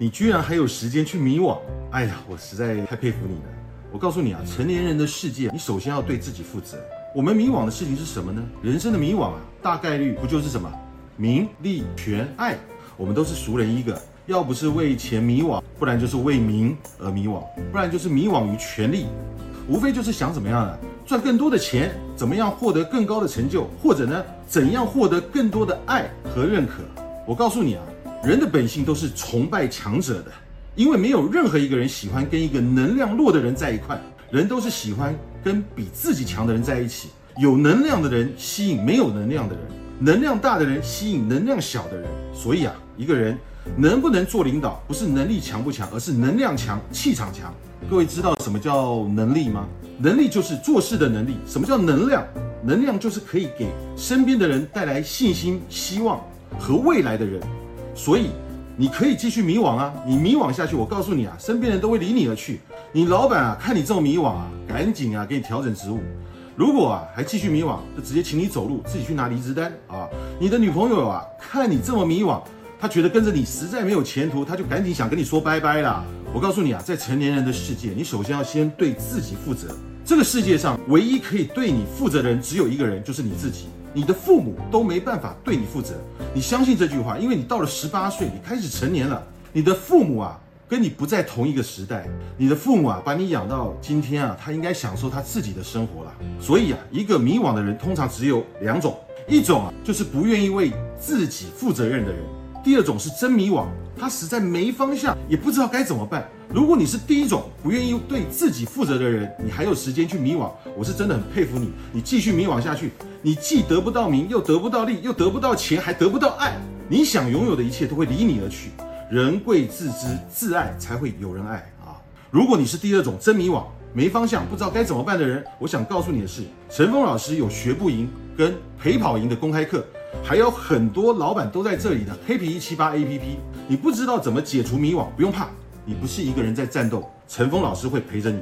你居然还有时间去迷惘，哎呀，我实在太佩服你了。我告诉你啊，成年人的世界，你首先要对自己负责。我们迷惘的事情是什么呢？人生的迷惘啊，大概率不就是什么名利权爱？我们都是熟人一个，要不是为钱迷惘，不然就是为名而迷惘，不然就是迷惘于权力，无非就是想怎么样呢？赚更多的钱，怎么样获得更高的成就，或者呢，怎样获得更多的爱和认可？我告诉你啊。人的本性都是崇拜强者的，因为没有任何一个人喜欢跟一个能量弱的人在一块，人都是喜欢跟比自己强的人在一起。有能量的人吸引没有能量的人，能量大的人吸引能量小的人。所以啊，一个人能不能做领导，不是能力强不强，而是能量强、气场强。各位知道什么叫能力吗？能力就是做事的能力。什么叫能量？能量就是可以给身边的人带来信心、希望和未来的人。所以，你可以继续迷惘啊！你迷惘下去，我告诉你啊，身边人都会离你而去。你老板啊，看你这么迷惘啊，赶紧啊，给你调整职务。如果啊，还继续迷惘，就直接请你走路，自己去拿离职单啊。你的女朋友啊，看你这么迷惘，她觉得跟着你实在没有前途，她就赶紧想跟你说拜拜啦。我告诉你啊，在成年人的世界，你首先要先对自己负责。这个世界上唯一可以对你负责的人，只有一个人，就是你自己。你的父母都没办法对你负责，你相信这句话，因为你到了十八岁，你开始成年了。你的父母啊，跟你不在同一个时代。你的父母啊，把你养到今天啊，他应该享受他自己的生活了。所以啊，一个迷惘的人通常只有两种，一种啊，就是不愿意为自己负责任的人；第二种是真迷惘，他实在没方向，也不知道该怎么办。如果你是第一种不愿意对自己负责的人，你还有时间去迷惘，我是真的很佩服你。你继续迷惘下去，你既得不到名，又得不到利，又得不到钱，还得不到爱。你想拥有的一切都会离你而去。人贵自知，自爱才会有人爱啊！如果你是第二种真迷惘、没方向、不知道该怎么办的人，我想告诉你的是，陈峰老师有学不赢跟陪跑赢的公开课，还有很多老板都在这里的黑皮一七八 A P P。你不知道怎么解除迷惘，不用怕。你不是一个人在战斗，陈峰老师会陪着你。